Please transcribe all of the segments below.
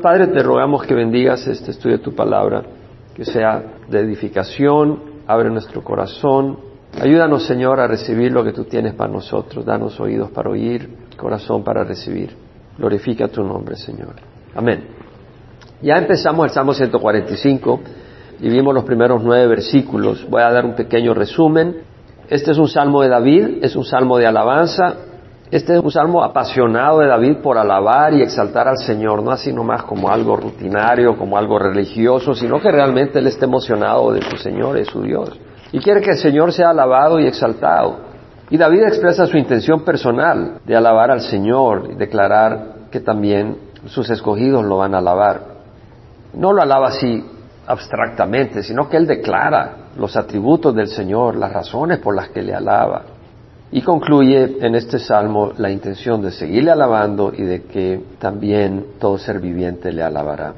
Padre, te rogamos que bendigas este estudio de tu palabra, que sea de edificación, abre nuestro corazón. Ayúdanos, Señor, a recibir lo que tú tienes para nosotros. Danos oídos para oír, corazón para recibir. Glorifica tu nombre, Señor. Amén. Ya empezamos el Salmo 145 y vimos los primeros nueve versículos. Voy a dar un pequeño resumen. Este es un salmo de David, es un salmo de alabanza, este es un salmo apasionado de David por alabar y exaltar al Señor, no así nomás como algo rutinario, como algo religioso, sino que realmente él está emocionado de su Señor, es su Dios. Y quiere que el Señor sea alabado y exaltado. Y David expresa su intención personal de alabar al Señor y declarar que también sus escogidos lo van a alabar. No lo alaba así abstractamente, sino que él declara los atributos del Señor, las razones por las que le alaba. Y concluye en este salmo la intención de seguirle alabando y de que también todo ser viviente le alabará.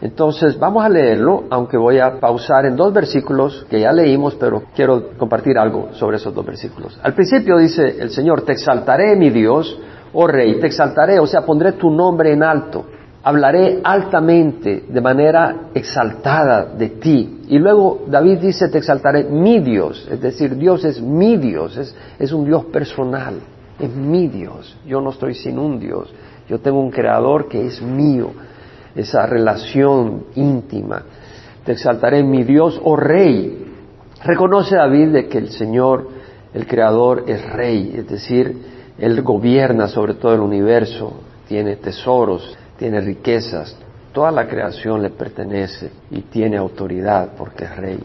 Entonces vamos a leerlo, aunque voy a pausar en dos versículos que ya leímos, pero quiero compartir algo sobre esos dos versículos. Al principio dice el Señor, te exaltaré mi Dios, oh Rey, te exaltaré, o sea, pondré tu nombre en alto hablaré altamente, de manera exaltada de ti. Y luego David dice, te exaltaré mi Dios, es decir, Dios es mi Dios, es, es, un Dios personal, es mi Dios. Yo no estoy sin un Dios, yo tengo un creador que es mío, esa relación íntima. Te exaltaré mi Dios, oh Rey. Reconoce David de que el Señor, el creador, es Rey, es decir, Él gobierna sobre todo el universo, tiene tesoros, tiene riquezas, toda la creación le pertenece y tiene autoridad porque es rey.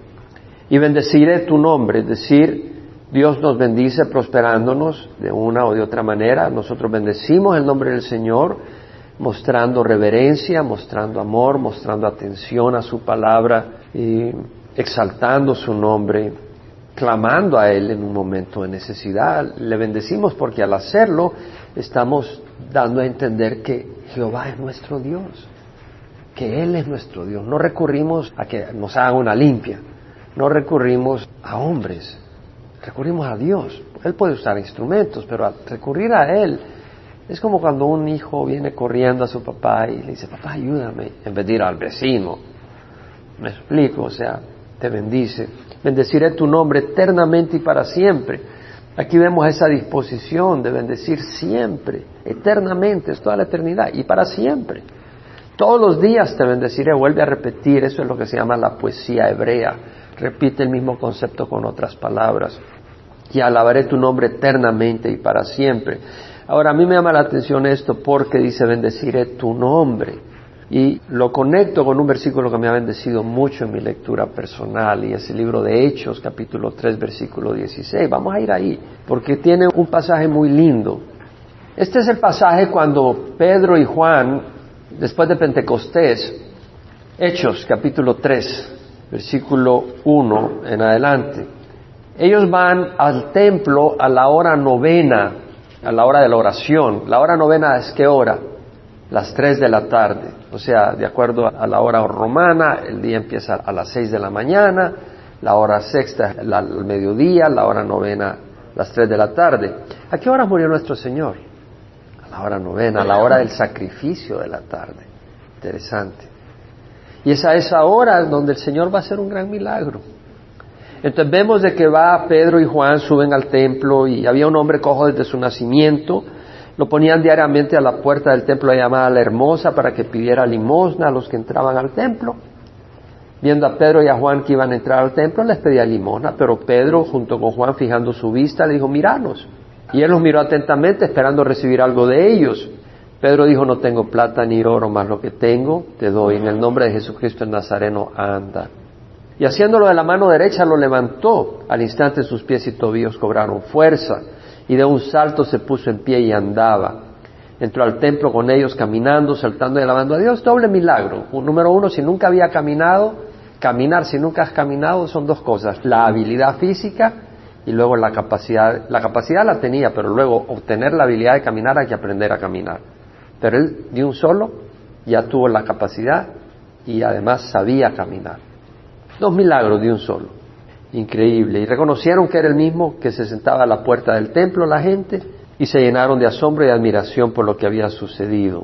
Y bendeciré tu nombre, es decir, Dios nos bendice prosperándonos de una o de otra manera. Nosotros bendecimos el nombre del Señor, mostrando reverencia, mostrando amor, mostrando atención a su palabra y exaltando su nombre, clamando a Él en un momento de necesidad. Le bendecimos porque al hacerlo estamos dando a entender que Jehová es nuestro Dios, que Él es nuestro Dios. No recurrimos a que nos haga una limpia, no recurrimos a hombres, recurrimos a Dios. Él puede usar instrumentos, pero al recurrir a Él es como cuando un hijo viene corriendo a su papá y le dice, papá, ayúdame, en vez de ir al vecino. Me explico, o sea, te bendice. Bendeciré tu nombre eternamente y para siempre. Aquí vemos esa disposición de bendecir siempre, eternamente, es toda la eternidad y para siempre. Todos los días te bendeciré, vuelve a repetir, eso es lo que se llama la poesía hebrea, repite el mismo concepto con otras palabras. Y alabaré tu nombre eternamente y para siempre. Ahora, a mí me llama la atención esto porque dice bendeciré tu nombre. Y lo conecto con un versículo que me ha bendecido mucho en mi lectura personal y es el libro de Hechos, capítulo 3, versículo 16. Vamos a ir ahí, porque tiene un pasaje muy lindo. Este es el pasaje cuando Pedro y Juan, después de Pentecostés, Hechos, capítulo 3, versículo 1 en adelante, ellos van al templo a la hora novena, a la hora de la oración. La hora novena es qué hora? las 3 de la tarde. O sea, de acuerdo a la hora romana, el día empieza a las 6 de la mañana, la hora sexta al mediodía, la hora novena las 3 de la tarde. ¿A qué hora murió nuestro Señor? A la hora novena, a la hora del sacrificio de la tarde. Interesante. Y es a esa hora donde el Señor va a hacer un gran milagro. Entonces vemos de que va Pedro y Juan, suben al templo y había un hombre cojo desde su nacimiento, lo ponían diariamente a la puerta del templo llamada La Hermosa para que pidiera limosna a los que entraban al templo. Viendo a Pedro y a Juan que iban a entrar al templo, les pedía limosna, pero Pedro, junto con Juan, fijando su vista, le dijo, miranos. Y él los miró atentamente, esperando recibir algo de ellos. Pedro dijo, no tengo plata ni oro, más lo que tengo te doy. En el nombre de Jesucristo el Nazareno, anda. Y haciéndolo de la mano derecha, lo levantó. Al instante sus pies y tobillos cobraron fuerza y de un salto se puso en pie y andaba. Entró al templo con ellos caminando, saltando y alabando a Dios. Doble milagro. Número uno, si nunca había caminado, caminar si nunca has caminado son dos cosas. La habilidad física y luego la capacidad. La capacidad la tenía, pero luego obtener la habilidad de caminar hay que aprender a caminar. Pero él de un solo ya tuvo la capacidad y además sabía caminar. Dos milagros de un solo increíble. Y reconocieron que era el mismo que se sentaba a la puerta del templo la gente y se llenaron de asombro y admiración por lo que había sucedido.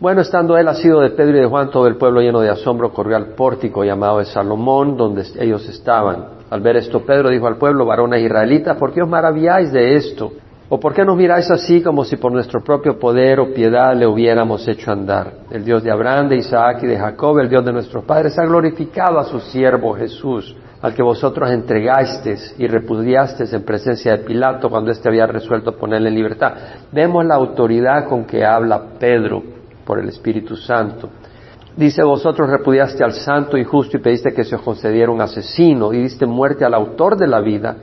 Bueno, estando él asido de Pedro y de Juan, todo el pueblo lleno de asombro corrió al pórtico llamado de Salomón, donde ellos estaban. Al ver esto, Pedro dijo al pueblo, varones israelitas, ¿por qué os maravilláis de esto? ¿O por qué nos miráis así como si por nuestro propio poder o piedad le hubiéramos hecho andar? El Dios de Abraham, de Isaac y de Jacob, el Dios de nuestros padres, ha glorificado a su siervo Jesús, al que vosotros entregasteis y repudiasteis en presencia de Pilato cuando éste había resuelto ponerle en libertad. Vemos la autoridad con que habla Pedro por el Espíritu Santo. Dice, vosotros repudiaste al santo y justo y pediste que se os concediera un asesino y diste muerte al autor de la vida,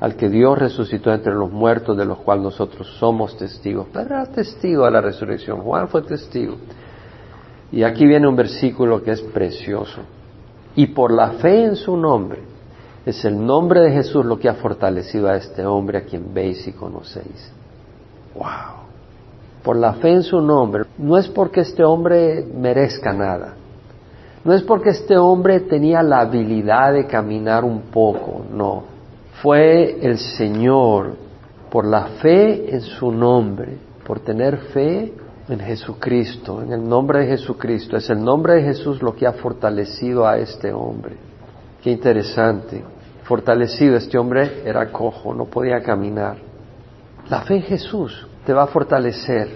al que Dios resucitó entre los muertos, de los cuales nosotros somos testigos. Pedro era testigo de la resurrección, Juan fue testigo. Y aquí viene un versículo que es precioso. Y por la fe en su nombre, es el nombre de Jesús lo que ha fortalecido a este hombre a quien veis y conocéis. ¡Wow! por la fe en su nombre, no es porque este hombre merezca nada, no es porque este hombre tenía la habilidad de caminar un poco, no, fue el Señor, por la fe en su nombre, por tener fe en Jesucristo, en el nombre de Jesucristo, es el nombre de Jesús lo que ha fortalecido a este hombre. Qué interesante, fortalecido, este hombre era cojo, no podía caminar. La fe en Jesús te va a fortalecer.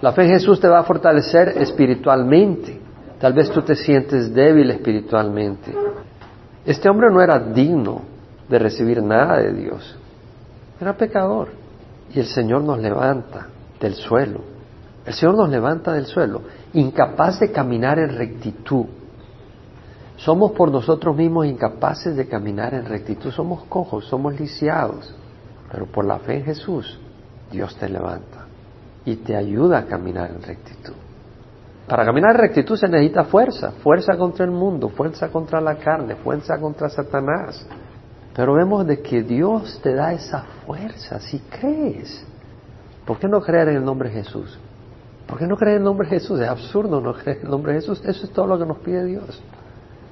La fe en Jesús te va a fortalecer espiritualmente. Tal vez tú te sientes débil espiritualmente. Este hombre no era digno de recibir nada de Dios. Era pecador. Y el Señor nos levanta del suelo. El Señor nos levanta del suelo, incapaz de caminar en rectitud. Somos por nosotros mismos incapaces de caminar en rectitud. Somos cojos, somos lisiados. Pero por la fe en Jesús Dios te levanta y te ayuda a caminar en rectitud. Para caminar en rectitud se necesita fuerza, fuerza contra el mundo, fuerza contra la carne, fuerza contra Satanás. Pero vemos de que Dios te da esa fuerza si crees. ¿Por qué no creer en el nombre de Jesús? ¿Por qué no creer en el nombre de Jesús? Es absurdo no creer en el nombre de Jesús. Eso es todo lo que nos pide Dios.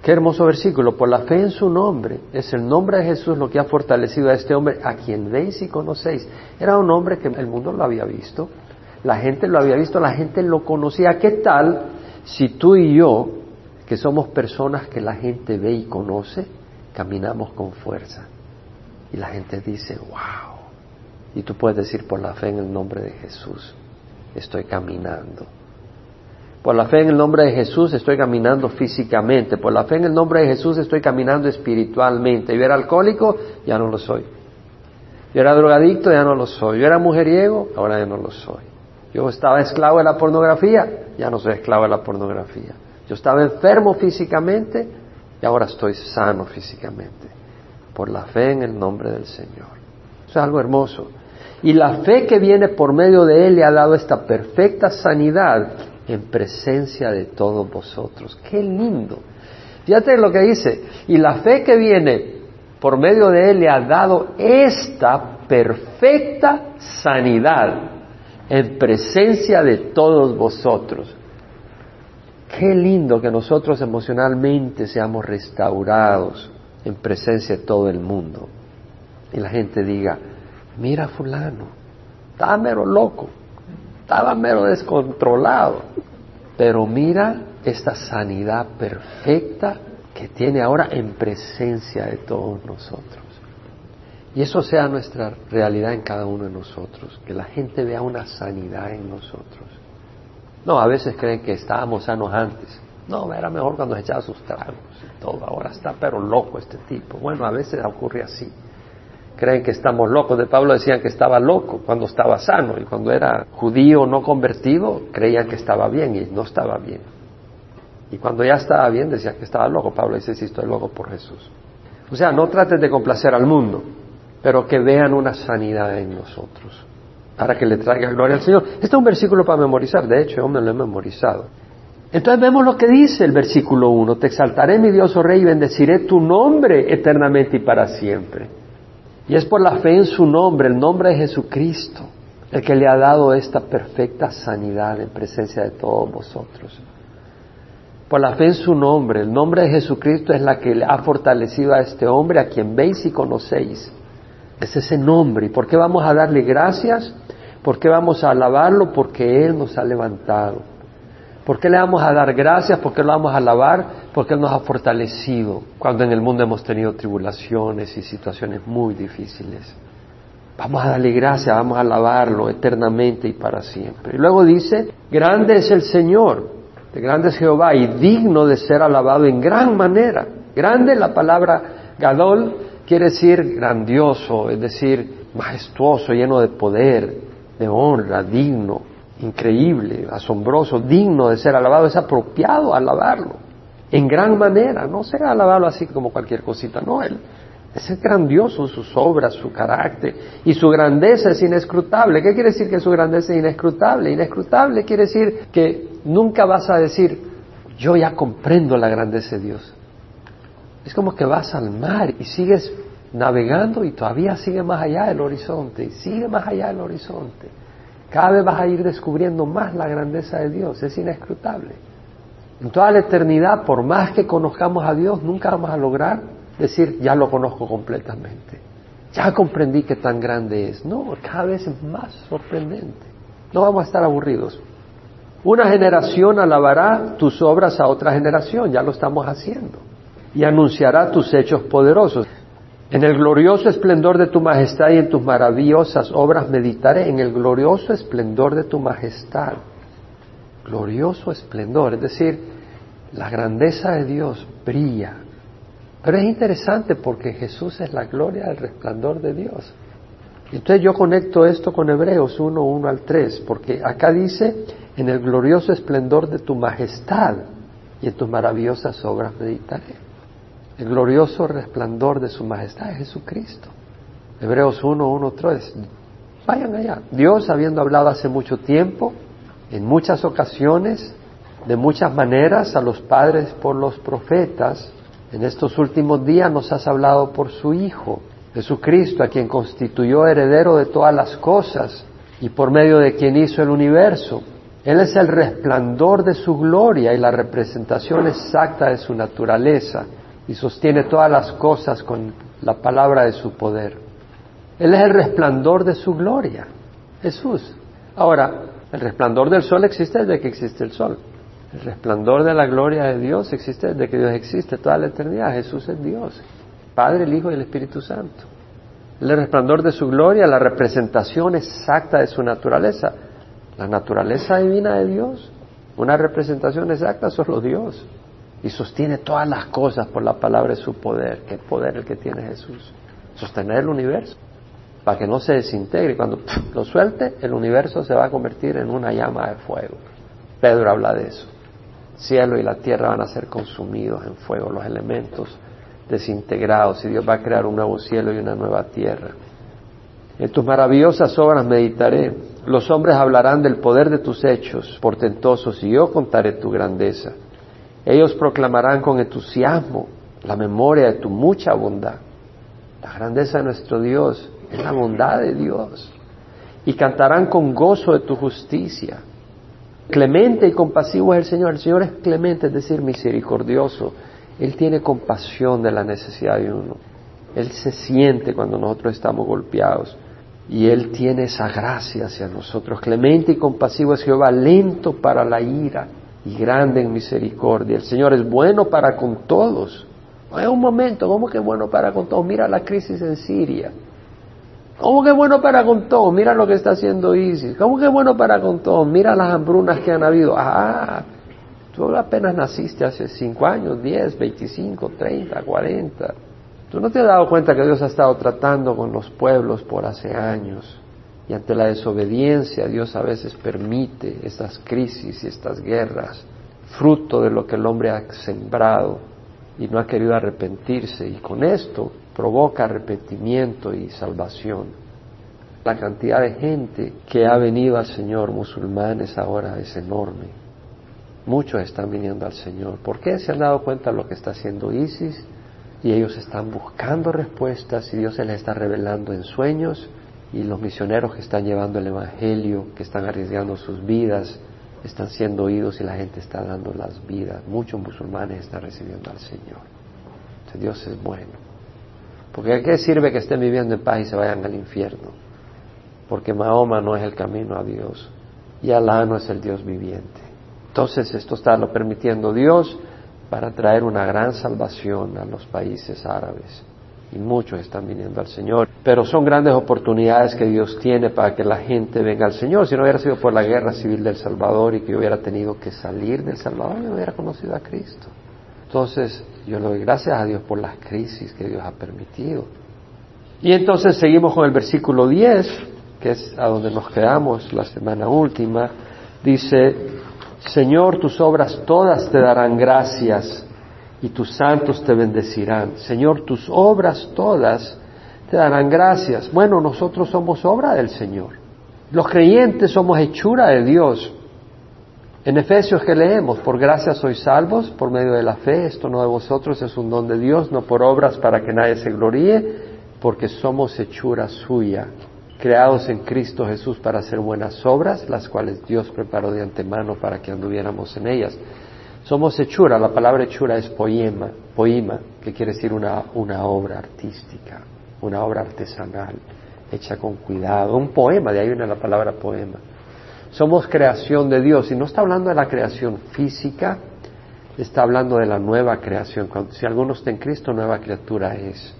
Qué hermoso versículo. Por la fe en su nombre, es el nombre de Jesús lo que ha fortalecido a este hombre, a quien veis y conocéis. Era un hombre que el mundo lo había visto, la gente lo había visto, la gente lo conocía. ¿Qué tal si tú y yo, que somos personas que la gente ve y conoce, caminamos con fuerza? Y la gente dice, wow. Y tú puedes decir por la fe en el nombre de Jesús, estoy caminando por la fe en el nombre de Jesús estoy caminando físicamente. Por la fe en el nombre de Jesús estoy caminando espiritualmente. Yo era alcohólico, ya no lo soy. Yo era drogadicto, ya no lo soy. Yo era mujeriego, ahora ya no lo soy. Yo estaba esclavo de la pornografía, ya no soy esclavo de la pornografía. Yo estaba enfermo físicamente y ahora estoy sano físicamente. Por la fe en el nombre del Señor. Eso es algo hermoso. Y la fe que viene por medio de Él le ha dado esta perfecta sanidad en presencia de todos vosotros. Qué lindo. Fíjate lo que dice. Y la fe que viene por medio de Él le ha dado esta perfecta sanidad en presencia de todos vosotros. Qué lindo que nosotros emocionalmente seamos restaurados en presencia de todo el mundo. Y la gente diga, mira fulano, está mero loco, estaba mero descontrolado. Pero mira esta sanidad perfecta que tiene ahora en presencia de todos nosotros. Y eso sea nuestra realidad en cada uno de nosotros, que la gente vea una sanidad en nosotros. No, a veces creen que estábamos sanos antes. No, era mejor cuando echaba sus tragos y todo. Ahora está pero loco este tipo. Bueno, a veces ocurre así creen que estamos locos. De Pablo decían que estaba loco cuando estaba sano y cuando era judío no convertido creían que estaba bien y no estaba bien. Y cuando ya estaba bien decían que estaba loco. Pablo dice, sí, estoy loco por Jesús. O sea, no trates de complacer al mundo, pero que vean una sanidad en nosotros, para que le traiga gloria al Señor. Este es un versículo para memorizar, de hecho, yo me lo he memorizado. Entonces vemos lo que dice el versículo 1, te exaltaré mi Dios, oh Rey, y bendeciré tu nombre eternamente y para siempre. Y es por la fe en su nombre, el nombre de Jesucristo, el que le ha dado esta perfecta sanidad en presencia de todos vosotros. Por la fe en su nombre, el nombre de Jesucristo es la que le ha fortalecido a este hombre a quien veis y conocéis. Es ese nombre. ¿Y por qué vamos a darle gracias? ¿Por qué vamos a alabarlo? Porque Él nos ha levantado. ¿Por qué le vamos a dar gracias? ¿Por qué lo vamos a alabar? Porque Él nos ha fortalecido cuando en el mundo hemos tenido tribulaciones y situaciones muy difíciles. Vamos a darle gracias, vamos a alabarlo eternamente y para siempre. Y luego dice, grande es el Señor, de grande es Jehová y digno de ser alabado en gran manera. Grande la palabra Gadol quiere decir grandioso, es decir, majestuoso, lleno de poder, de honra, digno increíble, asombroso, digno de ser alabado, es apropiado alabarlo en gran manera, no sea alabarlo así como cualquier cosita, no, él es grandioso sus obras, su carácter y su grandeza es inescrutable. ¿Qué quiere decir que su grandeza es inescrutable? Inescrutable quiere decir que nunca vas a decir, yo ya comprendo la grandeza de Dios. Es como que vas al mar y sigues navegando y todavía sigue más allá del horizonte y sigue más allá del horizonte. Cada vez vas a ir descubriendo más la grandeza de Dios, es inescrutable. En toda la eternidad, por más que conozcamos a Dios, nunca vamos a lograr decir, ya lo conozco completamente. Ya comprendí que tan grande es. No, cada vez es más sorprendente. No vamos a estar aburridos. Una generación alabará tus obras a otra generación, ya lo estamos haciendo, y anunciará tus hechos poderosos. En el glorioso esplendor de tu majestad y en tus maravillosas obras meditaré, en el glorioso esplendor de tu majestad. Glorioso esplendor, es decir, la grandeza de Dios brilla. Pero es interesante porque Jesús es la gloria del resplandor de Dios. Entonces yo conecto esto con Hebreos 1, 1 al 3, porque acá dice, en el glorioso esplendor de tu majestad y en tus maravillosas obras meditaré el glorioso resplandor de su majestad es Jesucristo. Hebreos 1, 1, 3. Vayan allá. Dios, habiendo hablado hace mucho tiempo, en muchas ocasiones, de muchas maneras, a los padres por los profetas, en estos últimos días nos has hablado por su Hijo, Jesucristo, a quien constituyó heredero de todas las cosas y por medio de quien hizo el universo. Él es el resplandor de su gloria y la representación exacta de su naturaleza y sostiene todas las cosas con la palabra de su poder. Él es el resplandor de su gloria, Jesús. Ahora, el resplandor del sol existe desde que existe el sol. El resplandor de la gloria de Dios existe desde que Dios existe toda la eternidad. Jesús es Dios, Padre, el Hijo y el Espíritu Santo. El resplandor de su gloria, la representación exacta de su naturaleza. La naturaleza divina de Dios, una representación exacta, solo Dios y sostiene todas las cosas por la palabra de su poder. ¿Qué poder el que tiene Jesús? Sostener el universo para que no se desintegre. Cuando lo suelte, el universo se va a convertir en una llama de fuego. Pedro habla de eso. Cielo y la tierra van a ser consumidos en fuego, los elementos desintegrados, y Dios va a crear un nuevo cielo y una nueva tierra. En tus maravillosas obras meditaré. Los hombres hablarán del poder de tus hechos portentosos y yo contaré tu grandeza. Ellos proclamarán con entusiasmo la memoria de tu mucha bondad. La grandeza de nuestro Dios es la bondad de Dios. Y cantarán con gozo de tu justicia. Clemente y compasivo es el Señor. El Señor es clemente, es decir, misericordioso. Él tiene compasión de la necesidad de uno. Él se siente cuando nosotros estamos golpeados. Y Él tiene esa gracia hacia nosotros. Clemente y compasivo es Jehová, lento para la ira y grande en misericordia. El Señor es bueno para con todos. Hay un momento, ¿cómo que bueno para con todos? Mira la crisis en Siria. ¿Cómo que bueno para con todos? Mira lo que está haciendo ISIS. ¿Cómo que bueno para con todos? Mira las hambrunas que han habido. Ah, tú apenas naciste hace 5 años, 10, 25, 30, 40. Tú no te has dado cuenta que Dios ha estado tratando con los pueblos por hace años. Y ante la desobediencia Dios a veces permite estas crisis y estas guerras, fruto de lo que el hombre ha sembrado y no ha querido arrepentirse. Y con esto provoca arrepentimiento y salvación. La cantidad de gente que ha venido al Señor, musulmanes ahora, es enorme. Muchos están viniendo al Señor. ¿Por qué? Se han dado cuenta de lo que está haciendo ISIS y ellos están buscando respuestas y Dios se les está revelando en sueños y los misioneros que están llevando el Evangelio, que están arriesgando sus vidas, están siendo oídos y la gente está dando las vidas. Muchos musulmanes están recibiendo al Señor. Entonces Dios es bueno. Porque ¿a qué sirve que estén viviendo en paz y se vayan al infierno? Porque Mahoma no es el camino a Dios y Alá no es el Dios viviente. Entonces esto está lo permitiendo Dios para traer una gran salvación a los países árabes. Y muchos están viniendo al Señor. Pero son grandes oportunidades que Dios tiene para que la gente venga al Señor. Si no hubiera sido por la guerra civil del Salvador y que yo hubiera tenido que salir del Salvador, yo hubiera conocido a Cristo. Entonces, yo le doy gracias a Dios por las crisis que Dios ha permitido. Y entonces seguimos con el versículo 10, que es a donde nos quedamos la semana última. Dice, Señor, tus obras todas te darán gracias y tus santos te bendecirán. Señor, tus obras todas te darán gracias. Bueno, nosotros somos obra del Señor. Los creyentes somos hechura de Dios. En Efesios que leemos, por gracia sois salvos por medio de la fe, esto no de vosotros es un don de Dios, no por obras para que nadie se gloríe, porque somos hechura suya, creados en Cristo Jesús para hacer buenas obras, las cuales Dios preparó de antemano para que anduviéramos en ellas. Somos hechura, la palabra hechura es poema, poema, que quiere decir una, una obra artística, una obra artesanal, hecha con cuidado, un poema, de ahí viene la palabra poema. Somos creación de Dios, y no está hablando de la creación física, está hablando de la nueva creación. Si alguno está en Cristo, nueva criatura es.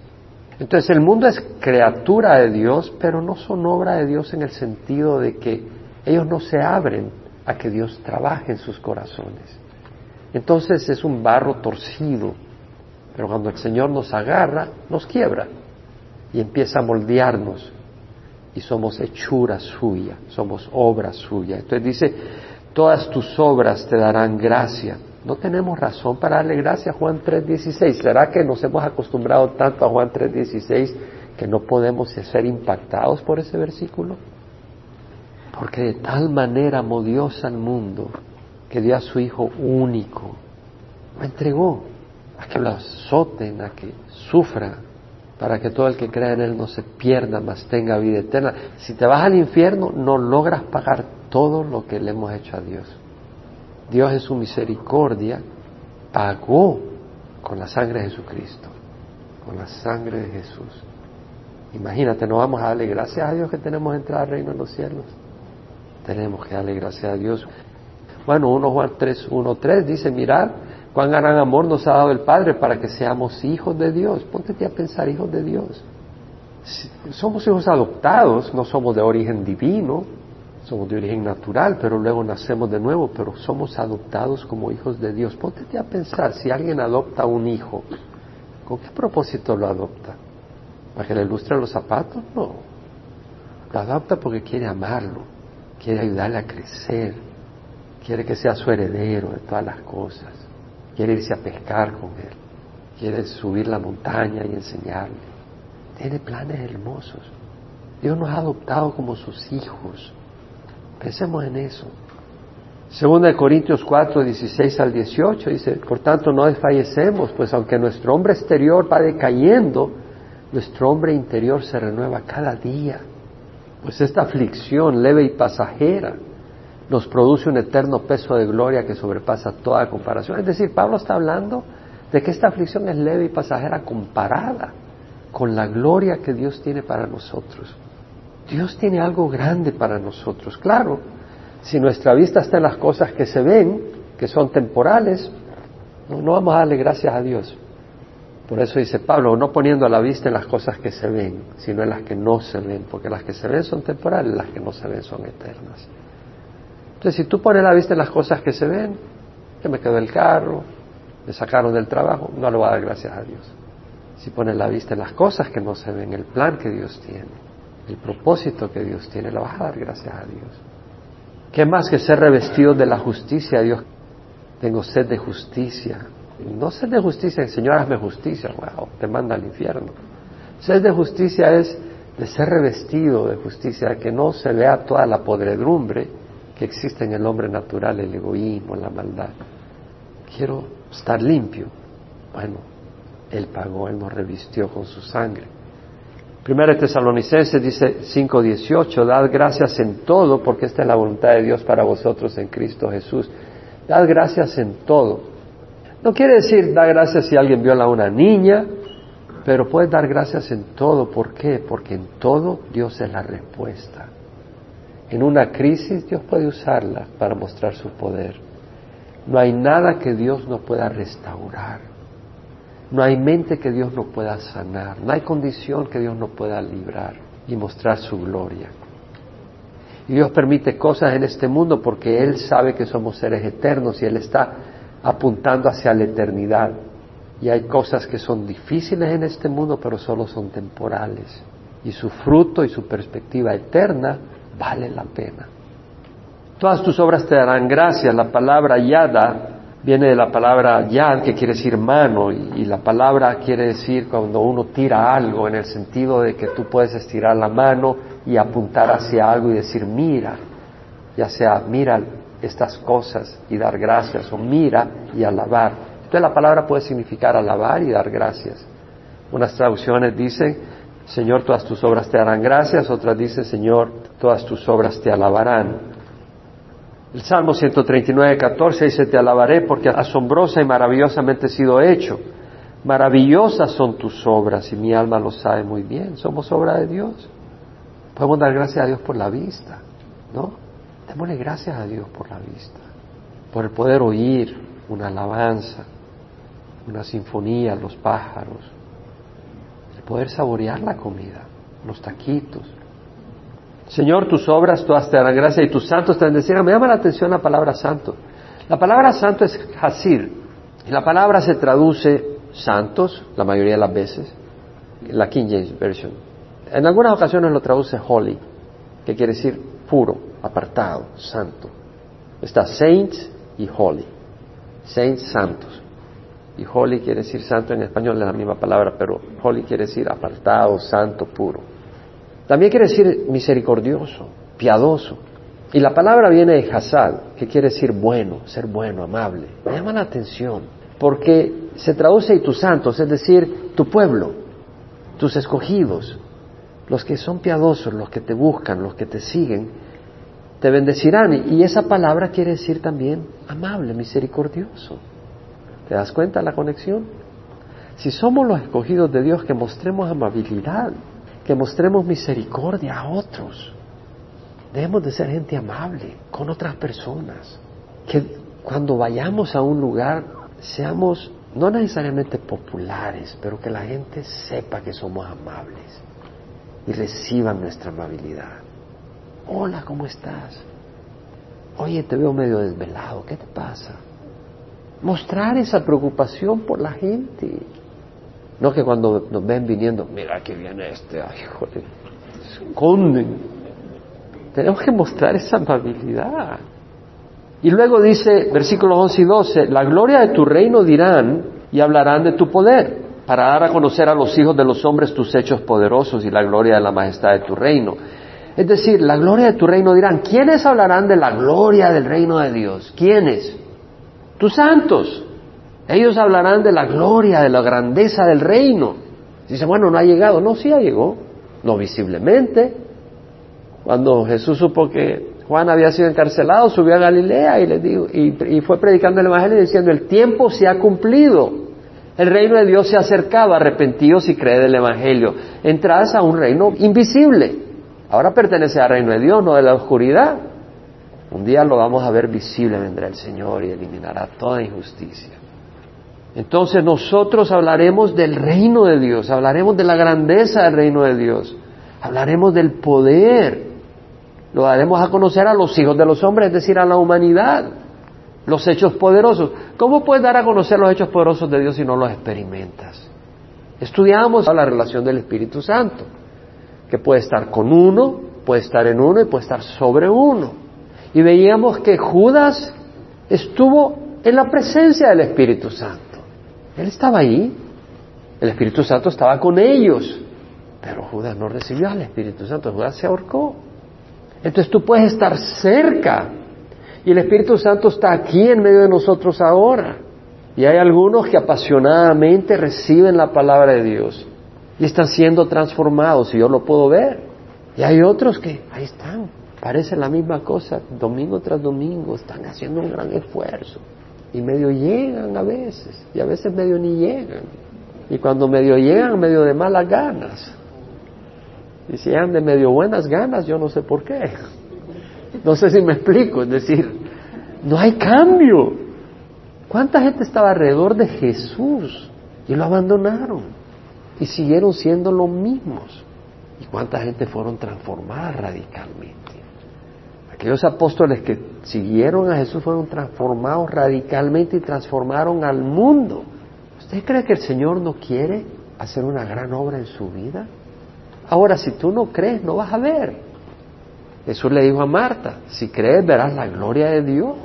Entonces el mundo es criatura de Dios, pero no son obra de Dios en el sentido de que ellos no se abren a que Dios trabaje en sus corazones. Entonces es un barro torcido, pero cuando el Señor nos agarra, nos quiebra y empieza a moldearnos y somos hechura suya, somos obra suya. Entonces dice, todas tus obras te darán gracia. No tenemos razón para darle gracias a Juan 3.16. ¿Será que nos hemos acostumbrado tanto a Juan 3.16 que no podemos ser impactados por ese versículo? Porque de tal manera amó Dios al mundo que dio a su Hijo único. Lo entregó a que lo azoten, a que sufra, para que todo el que crea en Él no se pierda, mas tenga vida eterna. Si te vas al infierno, no logras pagar todo lo que le hemos hecho a Dios. Dios en su misericordia pagó con la sangre de Jesucristo, con la sangre de Jesús. Imagínate, no vamos a darle gracias a Dios que tenemos entrada al reino de los cielos. Tenemos que darle gracias a Dios. Bueno, 1 Juan 3, 1, 3 dice, mirad cuán gran amor nos ha dado el Padre para que seamos hijos de Dios. Póntete a pensar, hijos de Dios. Somos hijos adoptados, no somos de origen divino, somos de origen natural, pero luego nacemos de nuevo, pero somos adoptados como hijos de Dios. Póntete a pensar, si alguien adopta un hijo, ¿con qué propósito lo adopta? ¿Para que le ilustre los zapatos? No. Lo adopta porque quiere amarlo, quiere ayudarle a crecer, quiere que sea su heredero de todas las cosas, quiere irse a pescar con él, quiere subir la montaña y enseñarle. Tiene planes hermosos. Dios nos ha adoptado como sus hijos. Pensemos en eso. Segunda de Corintios 4, 16 al 18 dice, por tanto no desfallecemos, pues aunque nuestro hombre exterior va decayendo, nuestro hombre interior se renueva cada día. Pues esta aflicción leve y pasajera nos produce un eterno peso de gloria que sobrepasa toda comparación. Es decir, Pablo está hablando de que esta aflicción es leve y pasajera comparada con la gloria que Dios tiene para nosotros. Dios tiene algo grande para nosotros. Claro, si nuestra vista está en las cosas que se ven, que son temporales, no, vamos a darle gracias a Dios. Por eso dice Pablo, no poniendo la vista en las cosas que se ven, sino en las que no se ven, porque las que se ven son temporales, las que no se ven son eternas. Entonces, si tú pones la vista en las cosas que se ven, que me quedó el carro, me sacaron del trabajo, no le voy a dar gracias a Dios. Si pones la vista en las cosas que no se ven, el plan que Dios tiene, el propósito que Dios tiene, le vas a dar gracias a Dios. ¿Qué más que ser revestido de la justicia, Dios? Tengo sed de justicia. No sed de justicia, Señor, hazme justicia. Wow, te manda al infierno. Sed de justicia es de ser revestido de justicia, que no se vea toda la podredumbre que existe en el hombre natural, el egoísmo, la maldad. Quiero estar limpio. Bueno, Él pagó, Él nos revistió con su sangre. Primera Tesalonicenses dice 5:18, dad gracias en todo porque esta es la voluntad de Dios para vosotros en Cristo Jesús. Dad gracias en todo. No quiere decir dar gracias si alguien viola a una niña, pero puedes dar gracias en todo. ¿Por qué? Porque en todo Dios es la respuesta. En una crisis Dios puede usarla para mostrar su poder. No hay nada que Dios no pueda restaurar. No hay mente que Dios no pueda sanar. No hay condición que Dios no pueda librar y mostrar su gloria. Y Dios permite cosas en este mundo porque Él sabe que somos seres eternos y Él está apuntando hacia la eternidad. Y hay cosas que son difíciles en este mundo, pero solo son temporales. Y su fruto y su perspectiva eterna vale la pena. Todas tus obras te darán gracias. La palabra yada viene de la palabra yad, que quiere decir mano, y, la palabra quiere decir cuando uno tira algo, en el sentido de que tú puedes estirar la mano y apuntar hacia algo y decir, mira, ya sea, mira estas cosas y dar gracias, o mira y alabar. Entonces la palabra puede significar alabar y dar gracias. Unas traducciones dicen, Señor, todas tus obras te darán gracias, otras dicen, Señor, todas tus obras te alabarán. El Salmo 139, 14 dice, te alabaré porque asombrosa y maravillosamente he sido hecho. Maravillosas son tus obras y mi alma lo sabe muy bien. Somos obra de Dios. Podemos dar gracias a Dios por la vista, ¿no? Démosle gracias a Dios por la vista, por el poder oír una alabanza, una sinfonía, los pájaros, el poder saborear la comida, los taquitos, Señor, tus obras todas te darán gracia y tus santos te bendecirán. Me llama la atención la palabra santo. La palabra santo es hasir. La palabra se traduce santos, la mayoría de las veces, la King James Version. En algunas ocasiones lo traduce holy, que quiere decir puro, apartado, santo. Está saints y holy. Saints, santos. Y holy quiere decir santo en español, es la misma palabra, pero holy quiere decir apartado, santo, puro. También quiere decir misericordioso, piadoso. Y la palabra viene de hasad, que quiere decir bueno, ser bueno, amable. Me llama la atención, porque se traduce y tus santos, es decir, tu pueblo, tus escogidos, los que son piadosos, los que te buscan, los que te siguen, te bendecirán. Y esa palabra quiere decir también amable, misericordioso. ¿Te das cuenta la conexión? Si somos los escogidos de Dios, que mostremos amabilidad, que mostremos misericordia a otros. Debemos de ser gente amable con otras personas. Que cuando vayamos a un lugar seamos no necesariamente populares, pero que la gente sepa que somos amables y reciban nuestra amabilidad. Hola, ¿cómo estás? Oye, te veo medio desvelado, ¿qué te pasa? Mostrar esa preocupación por la gente. No que cuando nos ven viniendo, mira que viene este, ay, joder, esconden. Tenemos que mostrar esa amabilidad. Y luego dice, versículos 11 y 12, la gloria de tu reino dirán y hablarán de tu poder, para dar a conocer a los hijos de los hombres tus hechos poderosos y la gloria de la majestad de tu reino. Es decir, la gloria de tu reino dirán, ¿quiénes hablarán de la gloria del reino de Dios? ¿Quiénes? Tus santos. Ellos hablarán de la gloria, de la grandeza del reino. Dice, bueno, no ha llegado. No, sí ha llegado. No visiblemente. Cuando Jesús supo que Juan había sido encarcelado, subió a Galilea y, le dijo, y, fue predicando el Evangelio diciendo, el tiempo se ha cumplido. El reino de Dios se ha acercado, arrepentidos y cree del Evangelio. Entras a un reino invisible. Ahora pertenece al reino de Dios, no de la oscuridad. Un día lo vamos a ver visible, vendrá el Señor y eliminará toda injusticia. Entonces nosotros hablaremos del reino de Dios, hablaremos de la grandeza del reino de Dios, hablaremos del poder, lo daremos a conocer a los hijos de los hombres, es decir, a la humanidad, los hechos poderosos. ¿Cómo puedes dar a conocer los hechos poderosos de Dios si no los experimentas? Estudiamos la relación del Espíritu Santo, que puede estar con uno, puede estar en uno y puede estar sobre uno. Y veíamos que Judas estuvo en la presencia del Espíritu Santo. Él estaba ahí, el Espíritu Santo estaba con ellos, pero Judas no recibió al Espíritu Santo, Judas se ahorcó. Entonces tú puedes estar cerca y el Espíritu Santo está aquí en medio de nosotros ahora. Y hay algunos que apasionadamente reciben la palabra de Dios y están siendo transformados, y yo lo puedo ver. Y hay otros que ahí están, parece la misma cosa, domingo tras domingo, están haciendo un gran esfuerzo y medio llegan a veces, y a veces medio ni llegan. Y cuando medio llegan, medio de malas ganas. Y si llegan de medio buenas ganas, yo no sé por qué. No sé si me explico, es decir, no hay cambio. ¿Cuánta gente estaba alrededor de Jesús y lo abandonaron y siguieron siendo los mismos? ¿Y cuánta gente fueron transformadas radicalmente? Aquellos apóstoles que siguieron a Jesús fueron transformados radicalmente y transformaron al mundo. ¿Usted cree que el Señor no quiere hacer una gran obra en su vida? Ahora, si tú no crees, no vas a ver. Jesús le dijo a Marta, si crees verás la gloria de Dios.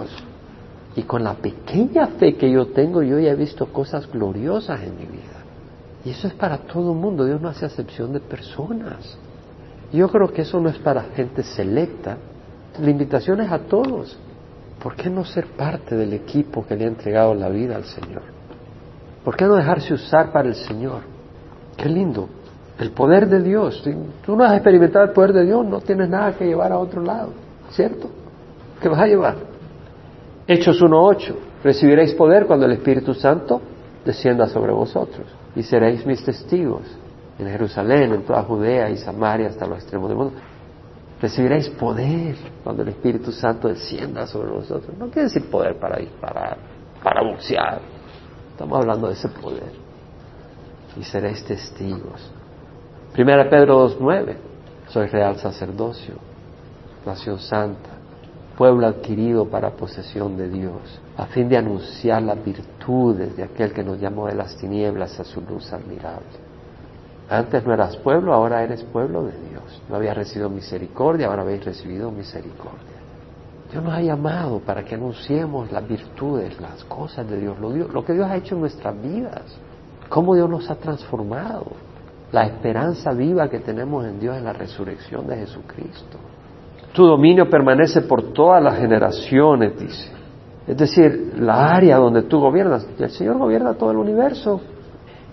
Y con la pequeña fe que yo tengo, yo ya he visto cosas gloriosas en mi vida. Y eso es para todo el mundo, Dios no hace acepción de personas. Yo creo que eso no es para gente selecta, la invitación es a todos. ¿Por qué no ser parte del equipo que le ha entregado la vida al Señor? ¿Por qué no dejarse usar para el Señor? Qué lindo. El poder de Dios. Tú no has experimentado el poder de Dios, no tienes nada que llevar a otro lado. ¿Cierto? ¿Qué vas a llevar? Hechos 1.8. Recibiréis poder cuando el Espíritu Santo descienda sobre vosotros. Y seréis mis testigos en Jerusalén, en toda Judea y Samaria hasta los extremos del mundo. Recibiréis poder cuando el Espíritu Santo descienda sobre vosotros. No quiere decir poder para disparar, para boxear. Estamos hablando de ese poder. Y seréis testigos. Primera Pedro 2.9. Soy real sacerdocio, nación santa, pueblo adquirido para posesión de Dios, a fin de anunciar las virtudes de aquel que nos llamó de las tinieblas a su luz admirable. Antes no eras pueblo, ahora eres pueblo de Dios. No habías recibido misericordia, ahora habéis recibido misericordia. Dios nos ha llamado para que anunciemos las virtudes, las cosas de Dios, lo, que Dios ha hecho en nuestras vidas, cómo Dios nos ha transformado, la esperanza viva que tenemos en Dios en la resurrección de Jesucristo. Tu dominio permanece por todas las generaciones, dice. Es decir, la área donde tú gobiernas, el Señor gobierna todo el universo.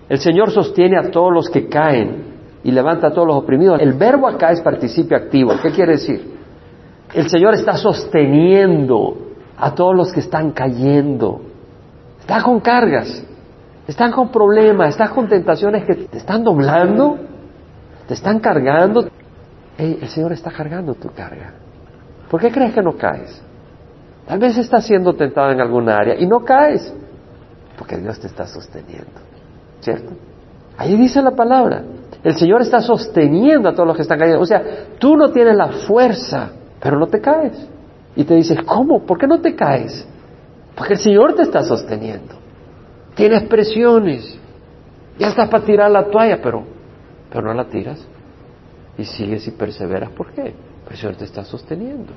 El Señor sostiene a todos los que caen y levanta a todos los oprimidos. El verbo acá es participio activo. ¿Qué quiere decir? El Señor está sosteniendo a todos los que están cayendo. Está con cargas, están con problemas, están con tentaciones que te están doblando, te están cargando. el Señor está cargando tu carga. ¿Por qué crees que no caes? Tal vez estás siendo tentado en alguna área y no caes, porque Dios te está sosteniendo. ¿Cierto? Ahí dice la palabra. El Señor está sosteniendo a todos los que están cayendo. O sea, tú no tienes la fuerza, pero no te caes. Y te dices, ¿cómo? ¿Por qué no te caes? Porque el Señor te está sosteniendo. Tienes presiones. Ya estás para tirar la toalla, pero, pero no la tiras. Y sigues y perseveras. ¿Por qué? Porque el Señor te está sosteniendo.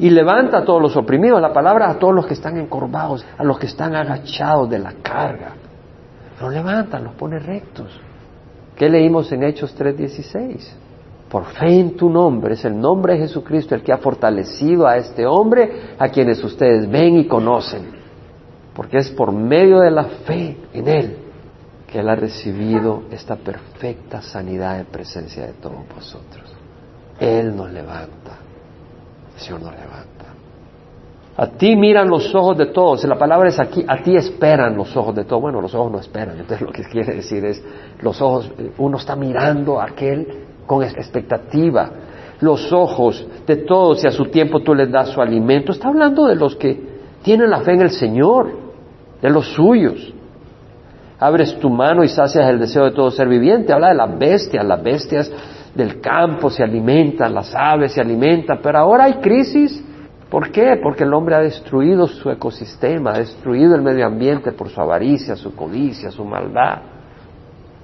Y levanta a todos los oprimidos. La palabra a todos los que están encorvados, a los que están agachados de la carga. Los levanta, los pone rectos. ¿Qué leímos en Hechos 3:16? Por fe en tu nombre, es el nombre de Jesucristo el que ha fortalecido a este hombre a quienes ustedes ven y conocen. Porque es por medio de la fe en Él que Él ha recibido esta perfecta sanidad en presencia de todos vosotros. Él nos levanta, el Señor nos levanta. A ti miran los ojos de todos. La palabra es aquí, a ti esperan los ojos de todos. Bueno, los ojos no esperan. Entonces lo que quiere decir es, los ojos, uno está mirando a aquel con expectativa. Los ojos de todos y a su tiempo tú les das su alimento. Está hablando de los que tienen la fe en el Señor, de los suyos. Abres tu mano y sacias el deseo de todo ser viviente. Habla de las bestias. Las bestias del campo se alimentan, las aves se alimentan. Pero ahora hay crisis ¿Por qué? Porque el hombre ha destruido su ecosistema, ha destruido el medio ambiente por su avaricia, su codicia, su maldad.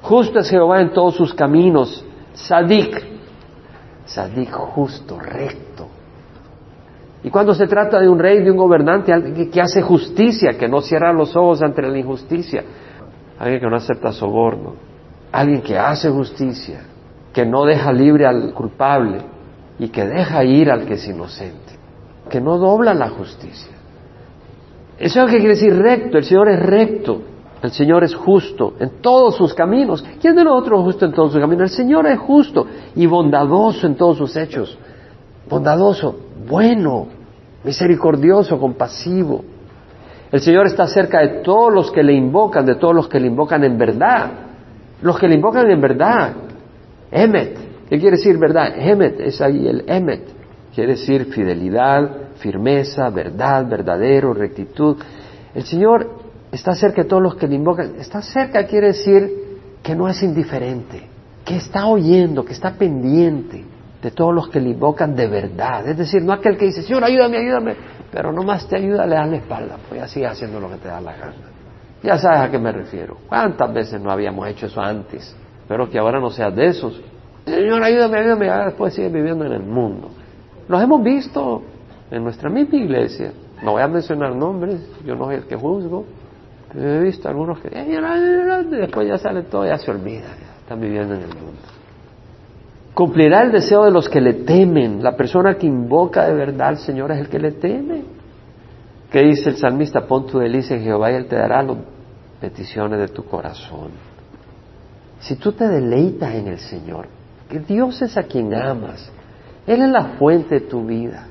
Justo es Jehová en todos sus caminos, sadik, sadik justo, recto. Y cuando se trata de un rey, de un gobernante, alguien que hace justicia, que no cierra los ojos ante la injusticia, alguien que no acepta soborno, alguien que hace justicia, que no deja libre al culpable y que deja ir al que es inocente que no dobla la justicia. Eso es lo que quiere decir recto. El Señor es recto. El Señor es justo en todos sus caminos. ¿Quién de nosotros es justo en todos sus caminos? El Señor es justo y bondadoso en todos sus hechos. Bondadoso, bueno, misericordioso, compasivo. El Señor está cerca de todos los que le invocan, de todos los que le invocan en verdad. Los que le invocan en verdad. Emet. ¿Qué quiere decir verdad? Emet es ahí el Emet. Quiere decir fidelidad, firmeza, verdad, verdadero, rectitud. El Señor está cerca de todos los que le invocan. Está cerca quiere decir que no es indiferente, que está oyendo, que está pendiente de todos los que le invocan de verdad. Es decir, no aquel que dice, Señor, ayúdame, ayúdame, pero nomás te ayuda, le das la espalda, pues ya haciendo lo que te da la gana. Ya sabes a qué me refiero. ¿Cuántas veces no habíamos hecho eso antes? Espero que ahora no seas de esos. Señor, ayúdame, ayúdame, y después sigue viviendo en el mundo. Los hemos visto en nuestra misma iglesia. No voy a mencionar nombres, yo no soy el que juzgo. Pero he visto algunos que después ya sale todo, ya se olvida, ya están viviendo en el mundo. Cumplirá el deseo de los que le temen. La persona que invoca de verdad al Señor es el que le teme. ¿Qué dice el salmista? Pon tu delicia en Jehová y Él te dará las peticiones de tu corazón. Si tú te deleitas en el Señor, que Dios es a quien amas, Él es la fuente de tu vida,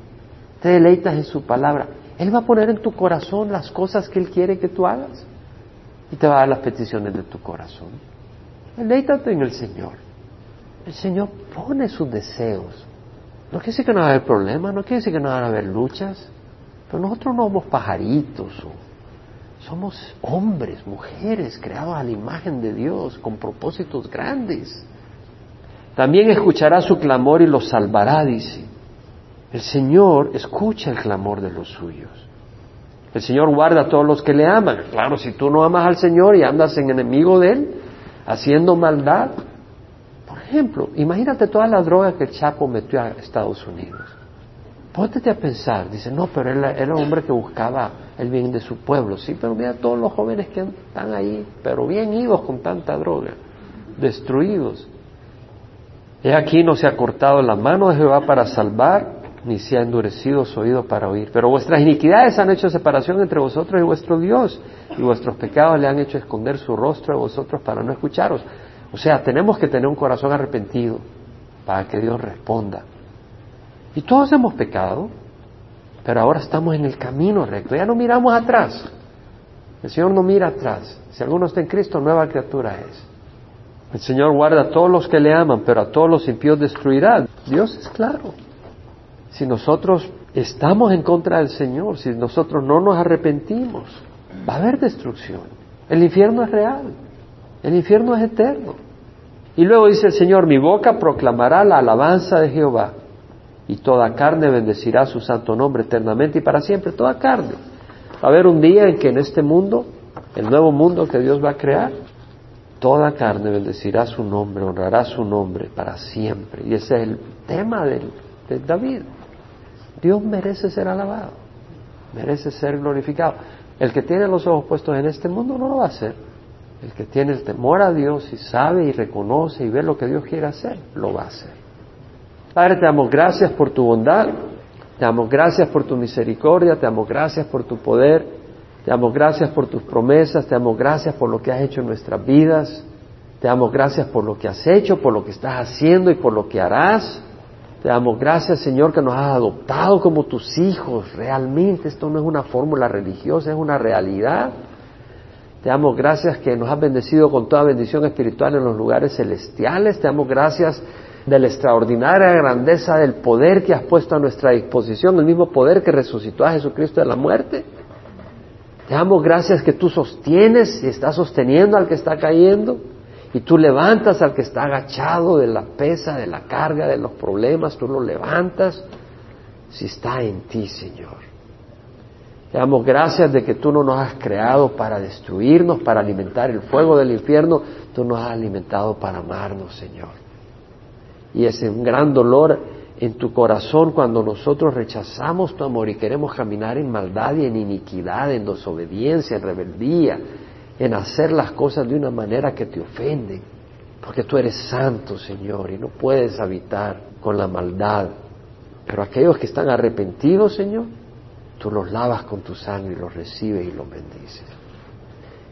te deleitas en su palabra, Él va a poner en tu corazón las cosas que Él quiere que tú hagas y te va a dar las peticiones de tu corazón. Deleítate en el Señor. El Señor pone sus deseos. No quiere decir que no va a haber problemas, no quiere decir que no van a haber luchas, pero nosotros no somos pajaritos, somos hombres, mujeres, creados a la imagen de Dios, con propósitos grandes. También escuchará su clamor y los salvará, dice. El Señor escucha el clamor de los suyos. El Señor guarda a todos los que le aman. Claro, si tú no amas al Señor y andas en enemigo de Él, haciendo maldad. Por ejemplo, imagínate toda la droga que el Chapo metió a Estados Unidos. Póntete a pensar, dice, no, pero él era un hombre que buscaba el bien de su pueblo, sí, pero mira todos los jóvenes que están ahí, pero bien idos con tanta droga, destruidos. He aquí no se ha cortado la mano de Jehová para salvar, ni se ha endurecido su oído para oír. Pero vuestras iniquidades han hecho separación entre vosotros y vuestro Dios, y vuestros pecados le han hecho esconder su rostro de vosotros para no escucharos. O sea, tenemos que tener un corazón arrepentido para que Dios responda. Y todos hemos pecado, pero ahora estamos en el camino recto. Ya no miramos atrás. El Señor no mira atrás. Si alguno está en Cristo, nueva criatura es. El Señor guarda a todos los que le aman, pero a todos los impíos destruirá. Dios es claro. Si nosotros estamos en contra del Señor, si nosotros no nos arrepentimos, va a haber destrucción. El infierno es real. El infierno es eterno. Y luego dice el Señor, mi boca proclamará la alabanza de Jehová y toda carne bendecirá su santo nombre eternamente y para siempre, toda carne. Va a haber un día en que en este mundo, el nuevo mundo que Dios va a crear, toda carne bendecirá su nombre, honrará su nombre para siempre. Y ese es el tema de, de David. Dios merece ser alabado, merece ser glorificado. El que tiene los ojos puestos en este mundo no lo va a hacer. El que tiene el temor a Dios y sabe y reconoce y ve lo que Dios quiere hacer, lo va a hacer. Padre, te damos gracias por tu bondad, te damos gracias por tu misericordia, te damos gracias por tu poder, te damos gracias por tus promesas, te damos gracias por lo que has hecho en nuestras vidas, te damos gracias por lo que has hecho, por lo que estás haciendo y por lo que harás. Te damos gracias, Señor, que nos has adoptado como tus hijos. Realmente esto no es una fórmula religiosa, es una realidad. Te damos gracias que nos has bendecido con toda bendición espiritual en los lugares celestiales. Te damos gracias de la extraordinaria grandeza del poder que has puesto a nuestra disposición, el mismo poder que resucitó a Jesucristo de la muerte. Te damos gracias que tú sostienes y estás sosteniendo al que está cayendo y tú levantas al que está agachado de la pesa, de la carga, de los problemas, tú lo levantas si está en ti, Señor. Te damos gracias de que tú no nos has creado para destruirnos, para alimentar el fuego del infierno, tú nos has alimentado para amarnos, Señor. Y es un gran dolor en tu corazón cuando nosotros rechazamos tu amor y queremos caminar en maldad y en iniquidad, en desobediencia, en rebeldía, en hacer las cosas de una manera que te ofenden. Porque tú eres santo, Señor, y no puedes habitar con la maldad. Pero aquellos que están arrepentidos, Señor, tú los lavas con tu sangre y los recibes y los bendices.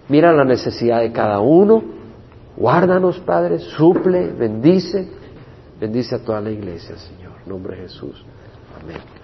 Mira la necesidad de cada uno, guárdanos, Padre, suple, bendice Bendice a toda la iglesia, Señor. Nombre de Jesús. Amén.